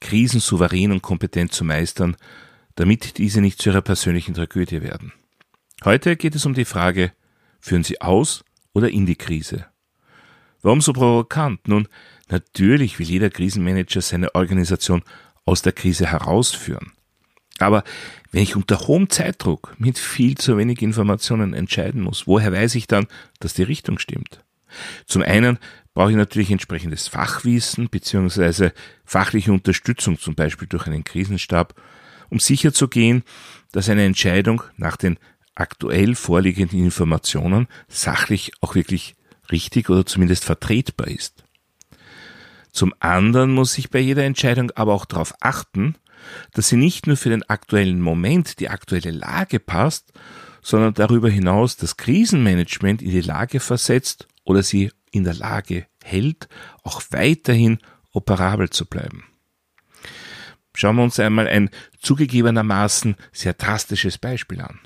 Krisen souverän und kompetent zu meistern, damit diese nicht zu ihrer persönlichen Tragödie werden. Heute geht es um die Frage, führen Sie aus oder in die Krise? Warum so provokant? Nun, natürlich will jeder Krisenmanager seine Organisation aus der Krise herausführen. Aber wenn ich unter hohem Zeitdruck mit viel zu wenig Informationen entscheiden muss, woher weiß ich dann, dass die Richtung stimmt? Zum einen brauche ich natürlich entsprechendes Fachwissen bzw. fachliche Unterstützung, zum Beispiel durch einen Krisenstab, um sicherzugehen, dass eine Entscheidung nach den aktuell vorliegenden Informationen sachlich auch wirklich richtig oder zumindest vertretbar ist. Zum anderen muss ich bei jeder Entscheidung aber auch darauf achten, dass sie nicht nur für den aktuellen Moment, die aktuelle Lage passt, sondern darüber hinaus das Krisenmanagement in die Lage versetzt oder sie in der Lage hält, auch weiterhin operabel zu bleiben. Schauen wir uns einmal ein zugegebenermaßen sehr drastisches Beispiel an.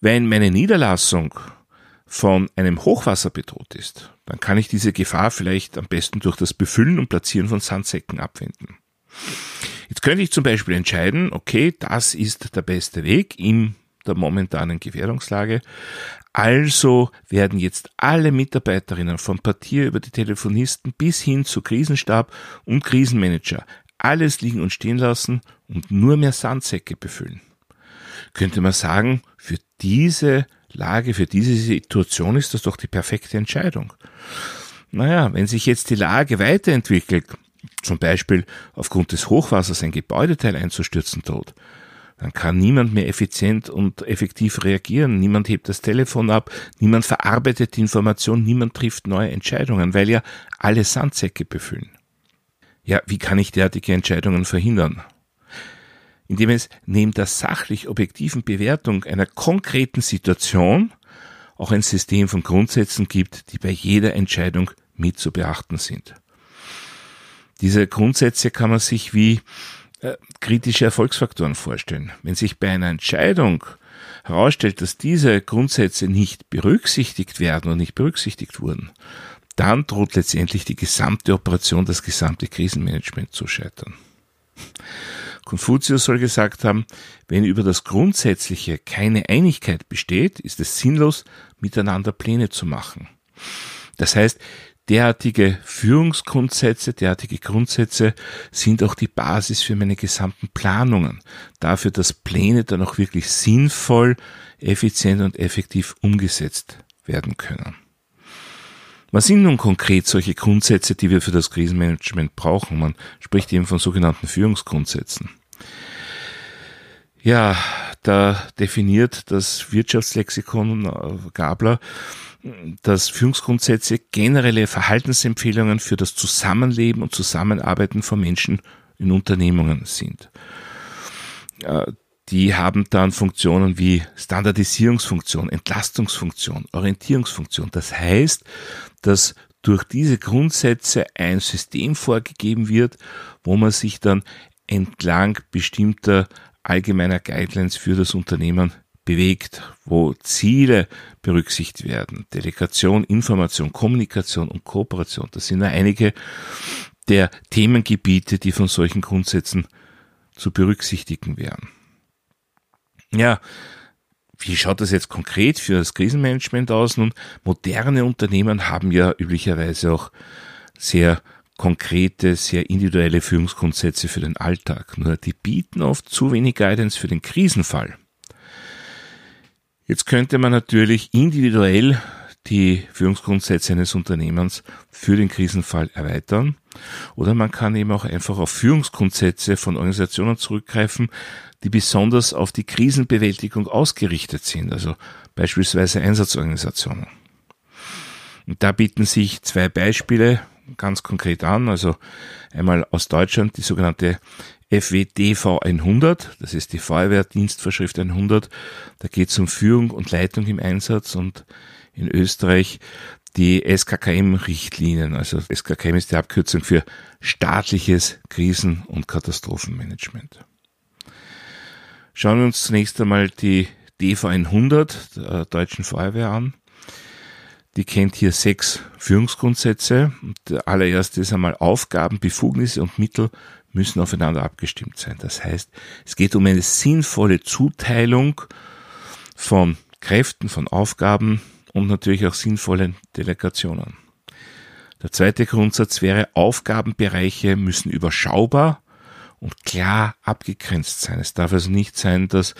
Wenn meine Niederlassung von einem Hochwasser bedroht ist, dann kann ich diese Gefahr vielleicht am besten durch das Befüllen und Platzieren von Sandsäcken abwenden. Jetzt könnte ich zum Beispiel entscheiden, okay, das ist der beste Weg in der momentanen Gewährungslage. Also werden jetzt alle Mitarbeiterinnen vom Partier über die Telefonisten bis hin zu Krisenstab und Krisenmanager alles liegen und stehen lassen und nur mehr Sandsäcke befüllen. Könnte man sagen, für diese Lage, für diese Situation ist das doch die perfekte Entscheidung. Naja, wenn sich jetzt die Lage weiterentwickelt, zum Beispiel aufgrund des Hochwassers ein Gebäudeteil einzustürzen droht, dann kann niemand mehr effizient und effektiv reagieren. Niemand hebt das Telefon ab, niemand verarbeitet die Information, niemand trifft neue Entscheidungen, weil ja alle Sandsäcke befüllen. Ja, wie kann ich derartige Entscheidungen verhindern? Indem es neben der sachlich objektiven Bewertung einer konkreten Situation auch ein System von Grundsätzen gibt, die bei jeder Entscheidung mit zu beachten sind. Diese Grundsätze kann man sich wie äh, kritische Erfolgsfaktoren vorstellen. Wenn sich bei einer Entscheidung herausstellt, dass diese Grundsätze nicht berücksichtigt werden und nicht berücksichtigt wurden, dann droht letztendlich die gesamte Operation, das gesamte Krisenmanagement zu scheitern. Konfuzius soll gesagt haben, wenn über das Grundsätzliche keine Einigkeit besteht, ist es sinnlos, miteinander Pläne zu machen. Das heißt, derartige Führungsgrundsätze, derartige Grundsätze sind auch die Basis für meine gesamten Planungen. Dafür, dass Pläne dann auch wirklich sinnvoll, effizient und effektiv umgesetzt werden können. Was sind nun konkret solche Grundsätze, die wir für das Krisenmanagement brauchen? Man spricht eben von sogenannten Führungsgrundsätzen. Ja, da definiert das Wirtschaftslexikon äh, Gabler dass Führungsgrundsätze generelle Verhaltensempfehlungen für das Zusammenleben und Zusammenarbeiten von Menschen in Unternehmungen sind. Äh, die haben dann Funktionen wie Standardisierungsfunktion, Entlastungsfunktion, Orientierungsfunktion. Das heißt, dass durch diese Grundsätze ein System vorgegeben wird, wo man sich dann entlang bestimmter allgemeiner Guidelines für das Unternehmen bewegt, wo Ziele berücksichtigt werden. Delegation, Information, Kommunikation und Kooperation. Das sind nur einige der Themengebiete, die von solchen Grundsätzen zu berücksichtigen wären. Ja, wie schaut das jetzt konkret für das Krisenmanagement aus? Nun, moderne Unternehmen haben ja üblicherweise auch sehr konkrete, sehr individuelle Führungsgrundsätze für den Alltag. Nur die bieten oft zu wenig Guidance für den Krisenfall. Jetzt könnte man natürlich individuell die Führungsgrundsätze eines Unternehmens für den Krisenfall erweitern. Oder man kann eben auch einfach auf Führungsgrundsätze von Organisationen zurückgreifen, die besonders auf die Krisenbewältigung ausgerichtet sind, also beispielsweise Einsatzorganisationen. Und da bieten sich zwei Beispiele ganz konkret an. Also einmal aus Deutschland die sogenannte FWDV 100, das ist die Feuerwehrdienstvorschrift 100. Da geht es um Führung und Leitung im Einsatz und in Österreich die SKKM-Richtlinien. Also SKKM ist die Abkürzung für staatliches Krisen- und Katastrophenmanagement. Schauen wir uns zunächst einmal die DV100 der Deutschen Feuerwehr an. Die kennt hier sechs Führungsgrundsätze. Der allererste ist einmal Aufgaben, Befugnisse und Mittel müssen aufeinander abgestimmt sein. Das heißt, es geht um eine sinnvolle Zuteilung von Kräften, von Aufgaben und natürlich auch sinnvollen Delegationen. Der zweite Grundsatz wäre, Aufgabenbereiche müssen überschaubar und klar abgegrenzt sein. Es darf also nicht sein, dass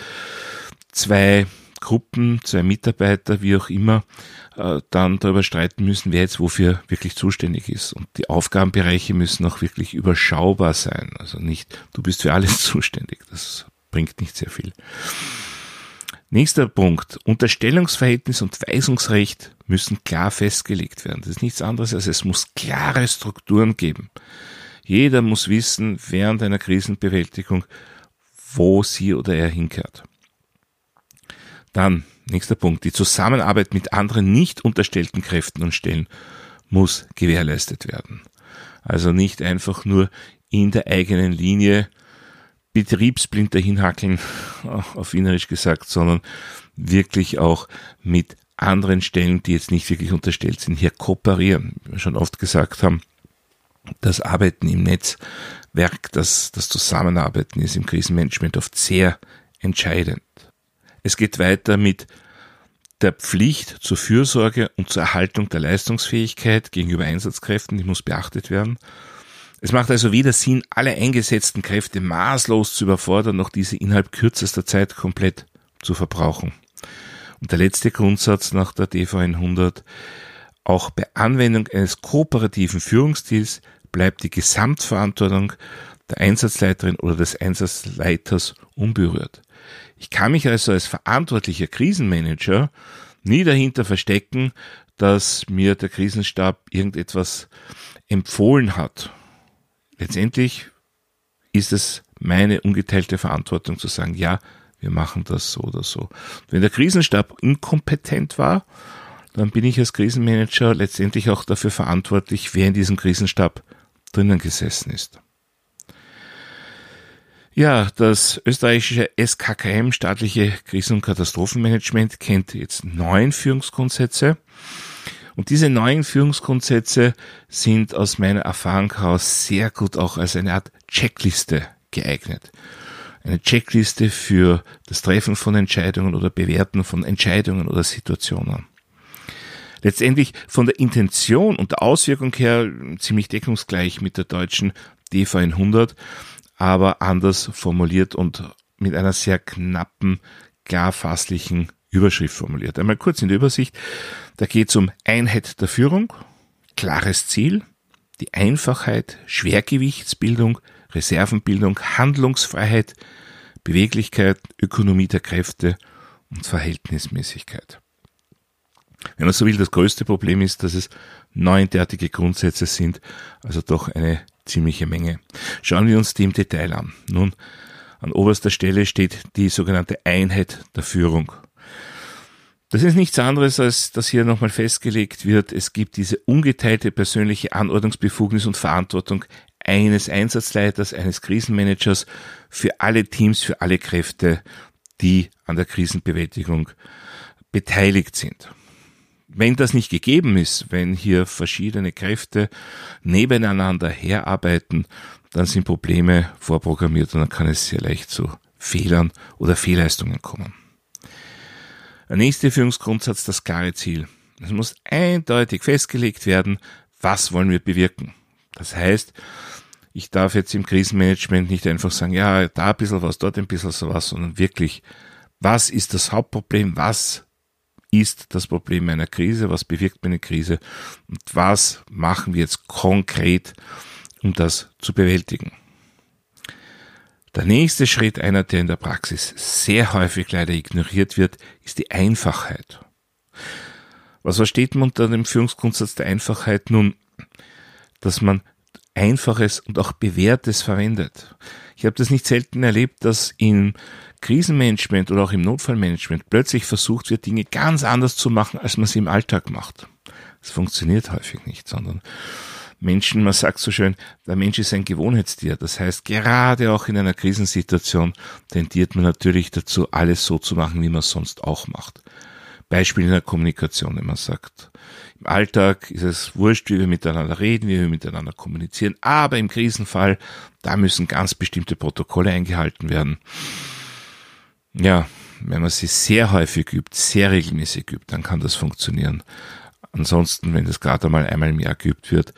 zwei Gruppen, zwei Mitarbeiter, wie auch immer, äh, dann darüber streiten müssen, wer jetzt wofür wirklich zuständig ist. Und die Aufgabenbereiche müssen auch wirklich überschaubar sein. Also nicht, du bist für alles zuständig. Das bringt nicht sehr viel. Nächster Punkt. Unterstellungsverhältnis und Weisungsrecht müssen klar festgelegt werden. Das ist nichts anderes als es muss klare Strukturen geben. Jeder muss wissen während einer Krisenbewältigung, wo sie oder er hinkehrt. Dann, nächster Punkt, die Zusammenarbeit mit anderen nicht unterstellten Kräften und Stellen muss gewährleistet werden. Also nicht einfach nur in der eigenen Linie betriebsblind dahinhackeln, auf Wienerisch gesagt, sondern wirklich auch mit anderen Stellen, die jetzt nicht wirklich unterstellt sind, hier kooperieren. Wie wir schon oft gesagt haben, das Arbeiten im Netzwerk, das, das Zusammenarbeiten ist im Krisenmanagement oft sehr entscheidend. Es geht weiter mit der Pflicht zur Fürsorge und zur Erhaltung der Leistungsfähigkeit gegenüber Einsatzkräften, die muss beachtet werden. Es macht also weder Sinn, alle eingesetzten Kräfte maßlos zu überfordern, noch diese innerhalb kürzester Zeit komplett zu verbrauchen. Und der letzte Grundsatz nach der DV100, auch bei Anwendung eines kooperativen Führungsstils bleibt die Gesamtverantwortung der Einsatzleiterin oder des Einsatzleiters unberührt. Ich kann mich also als verantwortlicher Krisenmanager nie dahinter verstecken, dass mir der Krisenstab irgendetwas empfohlen hat. Letztendlich ist es meine ungeteilte Verantwortung zu sagen, ja, wir machen das so oder so. Wenn der Krisenstab inkompetent war, dann bin ich als Krisenmanager letztendlich auch dafür verantwortlich, wer in diesem Krisenstab drinnen gesessen ist. Ja, das österreichische SKKM, staatliche Krisen- und Katastrophenmanagement, kennt jetzt neun Führungsgrundsätze. Und diese neuen Führungsgrundsätze sind aus meiner Erfahrung heraus sehr gut auch als eine Art Checkliste geeignet. Eine Checkliste für das Treffen von Entscheidungen oder Bewerten von Entscheidungen oder Situationen. Letztendlich von der Intention und der Auswirkung her ziemlich deckungsgleich mit der deutschen DV 100 aber anders formuliert und mit einer sehr knappen, klarfasslichen Überschrift formuliert. Einmal kurz in der Übersicht. Da geht es um Einheit der Führung, klares Ziel, die Einfachheit, Schwergewichtsbildung, Reservenbildung, Handlungsfreiheit, Beweglichkeit, Ökonomie der Kräfte und Verhältnismäßigkeit. Wenn man so will, das größte Problem ist, dass es neun derartige Grundsätze sind, also doch eine ziemliche Menge. Schauen wir uns die im Detail an. Nun, an oberster Stelle steht die sogenannte Einheit der Führung. Das ist nichts anderes, als dass hier nochmal festgelegt wird, es gibt diese ungeteilte persönliche Anordnungsbefugnis und Verantwortung eines Einsatzleiters, eines Krisenmanagers für alle Teams, für alle Kräfte, die an der Krisenbewältigung beteiligt sind. Wenn das nicht gegeben ist, wenn hier verschiedene Kräfte nebeneinander herarbeiten, dann sind Probleme vorprogrammiert und dann kann es sehr leicht zu Fehlern oder Fehlleistungen kommen. Der nächste Führungsgrundsatz, das klare Ziel. Es muss eindeutig festgelegt werden, was wollen wir bewirken. Das heißt, ich darf jetzt im Krisenmanagement nicht einfach sagen, ja, da ein bisschen was, dort ein bisschen so was, sondern wirklich, was ist das Hauptproblem, was ist das Problem einer Krise, was bewirkt eine Krise und was machen wir jetzt konkret, um das zu bewältigen. Der nächste Schritt, einer, der in der Praxis sehr häufig leider ignoriert wird, ist die Einfachheit. Was versteht man unter dem Führungsgrundsatz der Einfachheit? Nun, dass man Einfaches und auch Bewährtes verwendet. Ich habe das nicht selten erlebt, dass in Krisenmanagement oder auch im Notfallmanagement plötzlich versucht wird, Dinge ganz anders zu machen, als man sie im Alltag macht. Das funktioniert häufig nicht, sondern Menschen, man sagt so schön, der Mensch ist ein Gewohnheitstier. Das heißt, gerade auch in einer Krisensituation tendiert man natürlich dazu, alles so zu machen, wie man es sonst auch macht. Beispiel in der Kommunikation, man sagt, im Alltag ist es wurscht, wie wir miteinander reden, wie wir miteinander kommunizieren, aber im Krisenfall, da müssen ganz bestimmte Protokolle eingehalten werden. Ja, wenn man sie sehr häufig übt, sehr regelmäßig übt, dann kann das funktionieren. Ansonsten, wenn das gerade einmal einmal im Jahr geübt wird,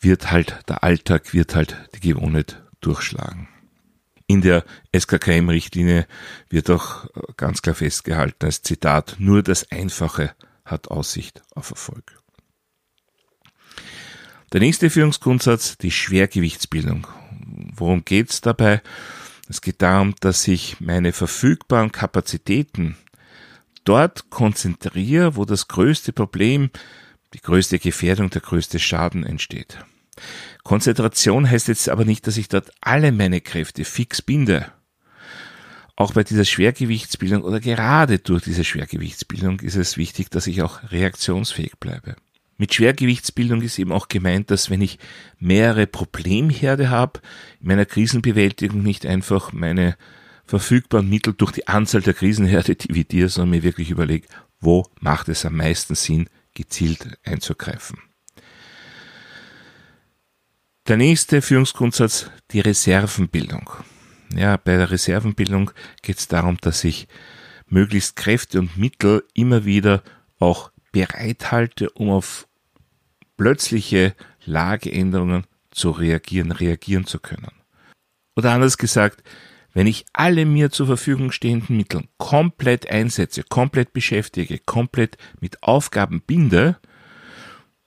wird halt der Alltag, wird halt die Gewohnheit durchschlagen. In der SKKM-Richtlinie wird auch ganz klar festgehalten als Zitat, nur das Einfache hat Aussicht auf Erfolg. Der nächste Führungsgrundsatz, die Schwergewichtsbildung. Worum geht's dabei? Es geht darum, dass ich meine verfügbaren Kapazitäten dort konzentriere, wo das größte Problem, die größte Gefährdung, der größte Schaden entsteht. Konzentration heißt jetzt aber nicht, dass ich dort alle meine Kräfte fix binde. Auch bei dieser Schwergewichtsbildung oder gerade durch diese Schwergewichtsbildung ist es wichtig, dass ich auch reaktionsfähig bleibe. Mit Schwergewichtsbildung ist eben auch gemeint, dass wenn ich mehrere Problemherde habe, in meiner Krisenbewältigung nicht einfach meine verfügbaren Mittel durch die Anzahl der Krisenherde dividiere, sondern mir wirklich überlege, wo macht es am meisten Sinn, gezielt einzugreifen. Der nächste Führungsgrundsatz, die Reservenbildung. Ja, bei der Reservenbildung geht es darum, dass ich möglichst Kräfte und Mittel immer wieder auch bereithalte, um auf plötzliche Lageänderungen zu reagieren, reagieren zu können. Oder anders gesagt, wenn ich alle mir zur Verfügung stehenden Mittel komplett einsetze, komplett beschäftige, komplett mit Aufgaben binde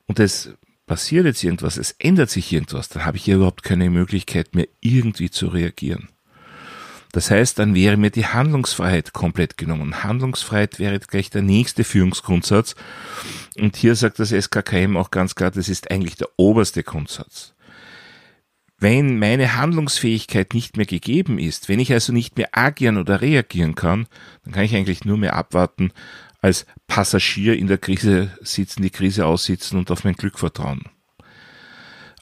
und es passiert jetzt irgendwas, es ändert sich irgendwas, dann habe ich ja überhaupt keine Möglichkeit mehr irgendwie zu reagieren. Das heißt, dann wäre mir die Handlungsfreiheit komplett genommen. Handlungsfreiheit wäre gleich der nächste Führungsgrundsatz. Und hier sagt das SKKM auch ganz klar, das ist eigentlich der oberste Grundsatz. Wenn meine Handlungsfähigkeit nicht mehr gegeben ist, wenn ich also nicht mehr agieren oder reagieren kann, dann kann ich eigentlich nur mehr abwarten, als Passagier in der Krise sitzen, die Krise aussitzen und auf mein Glück vertrauen.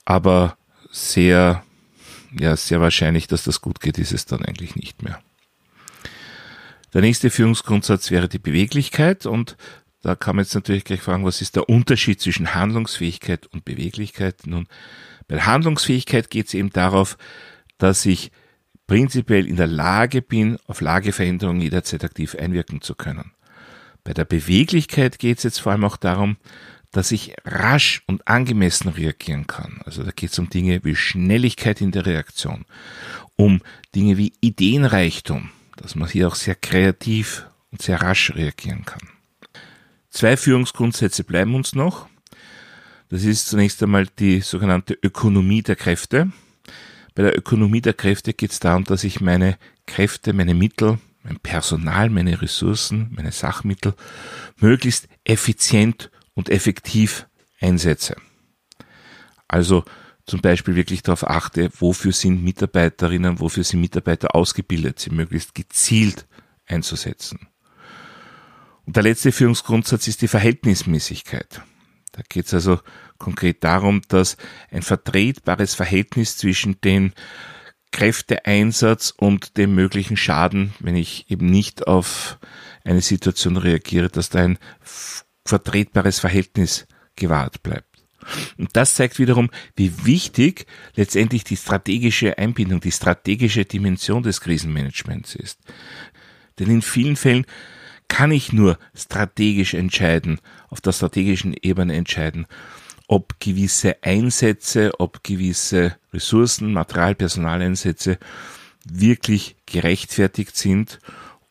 Aber sehr ja, sehr wahrscheinlich, dass das gut geht, ist es dann eigentlich nicht mehr. Der nächste Führungsgrundsatz wäre die Beweglichkeit und da kann man jetzt natürlich gleich fragen, was ist der Unterschied zwischen Handlungsfähigkeit und Beweglichkeit? Nun, bei Handlungsfähigkeit geht es eben darauf, dass ich prinzipiell in der Lage bin, auf Lageveränderungen jederzeit aktiv einwirken zu können. Bei der Beweglichkeit geht es jetzt vor allem auch darum, dass ich rasch und angemessen reagieren kann. Also da geht es um Dinge wie Schnelligkeit in der Reaktion, um Dinge wie Ideenreichtum, dass man hier auch sehr kreativ und sehr rasch reagieren kann. Zwei Führungsgrundsätze bleiben uns noch. Das ist zunächst einmal die sogenannte Ökonomie der Kräfte. Bei der Ökonomie der Kräfte geht es darum, dass ich meine Kräfte, meine Mittel, mein Personal, meine Ressourcen, meine Sachmittel möglichst effizient und effektiv einsetze. Also zum Beispiel wirklich darauf achte, wofür sind Mitarbeiterinnen, wofür sind Mitarbeiter ausgebildet, sie möglichst gezielt einzusetzen. Und der letzte Führungsgrundsatz ist die Verhältnismäßigkeit. Da geht es also konkret darum, dass ein vertretbares Verhältnis zwischen den Kräfteeinsatz und dem möglichen Schaden, wenn ich eben nicht auf eine Situation reagiere, dass da ein vertretbares Verhältnis gewahrt bleibt. Und das zeigt wiederum, wie wichtig letztendlich die strategische Einbindung, die strategische Dimension des Krisenmanagements ist. Denn in vielen Fällen kann ich nur strategisch entscheiden, auf der strategischen Ebene entscheiden, ob gewisse Einsätze, ob gewisse Ressourcen, Material, Personaleinsätze wirklich gerechtfertigt sind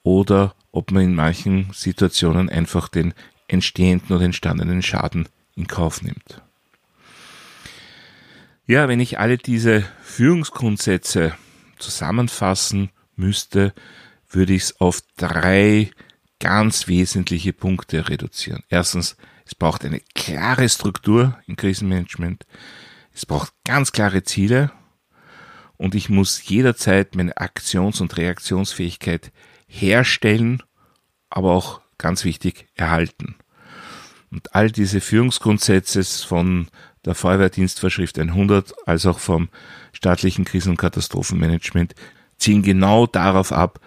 oder ob man in manchen Situationen einfach den entstehenden oder entstandenen Schaden in Kauf nimmt. Ja, wenn ich alle diese Führungsgrundsätze zusammenfassen müsste, würde ich es auf drei ganz wesentliche Punkte reduzieren. Erstens, es braucht eine klare Struktur im Krisenmanagement. Es braucht ganz klare Ziele und ich muss jederzeit meine Aktions- und Reaktionsfähigkeit herstellen, aber auch ganz wichtig erhalten. Und all diese Führungsgrundsätze von der Feuerwehrdienstvorschrift 100 als auch vom staatlichen Krisen- und Katastrophenmanagement zielen genau darauf ab,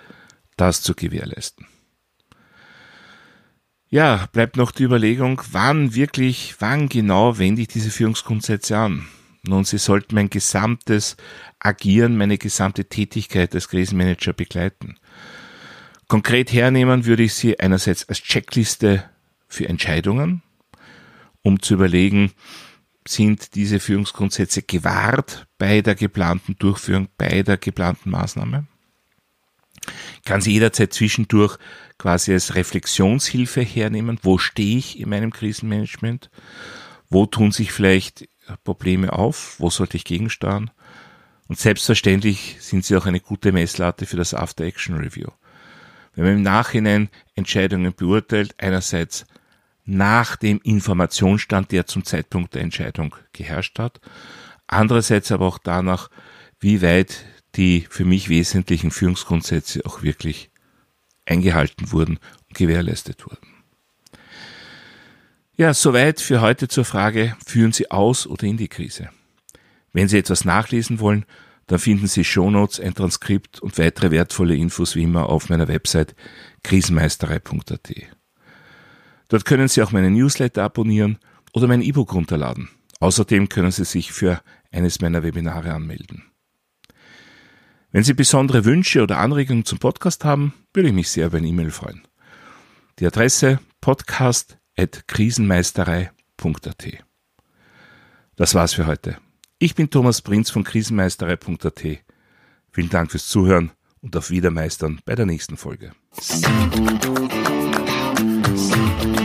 das zu gewährleisten. Ja, bleibt noch die Überlegung, wann wirklich, wann genau wende ich diese Führungsgrundsätze an? Nun, sie sollten mein gesamtes Agieren, meine gesamte Tätigkeit als Krisenmanager begleiten. Konkret hernehmen würde ich sie einerseits als Checkliste für Entscheidungen, um zu überlegen, sind diese Führungsgrundsätze gewahrt bei der geplanten Durchführung, bei der geplanten Maßnahme? Kann sie jederzeit zwischendurch quasi als Reflexionshilfe hernehmen. Wo stehe ich in meinem Krisenmanagement? Wo tun sich vielleicht Probleme auf? Wo sollte ich gegensteuern? Und selbstverständlich sind sie auch eine gute Messlatte für das After-Action-Review. Wenn man im Nachhinein Entscheidungen beurteilt, einerseits nach dem Informationsstand, der zum Zeitpunkt der Entscheidung geherrscht hat, andererseits aber auch danach, wie weit die für mich wesentlichen Führungsgrundsätze auch wirklich eingehalten wurden und gewährleistet wurden. Ja, soweit für heute zur Frage, führen Sie aus oder in die Krise? Wenn Sie etwas nachlesen wollen, dann finden Sie Shownotes, ein Transkript und weitere wertvolle Infos wie immer auf meiner Website krisenmeisterei.at. Dort können Sie auch meine Newsletter abonnieren oder mein E-Book runterladen. Außerdem können Sie sich für eines meiner Webinare anmelden. Wenn Sie besondere Wünsche oder Anregungen zum Podcast haben, würde ich mich sehr über eine E-Mail freuen. Die Adresse podcast.krisenmeisterei.at. Das war's für heute. Ich bin Thomas Prinz von krisenmeisterei.at. Vielen Dank fürs Zuhören und auf Wiedermeistern bei der nächsten Folge. Musik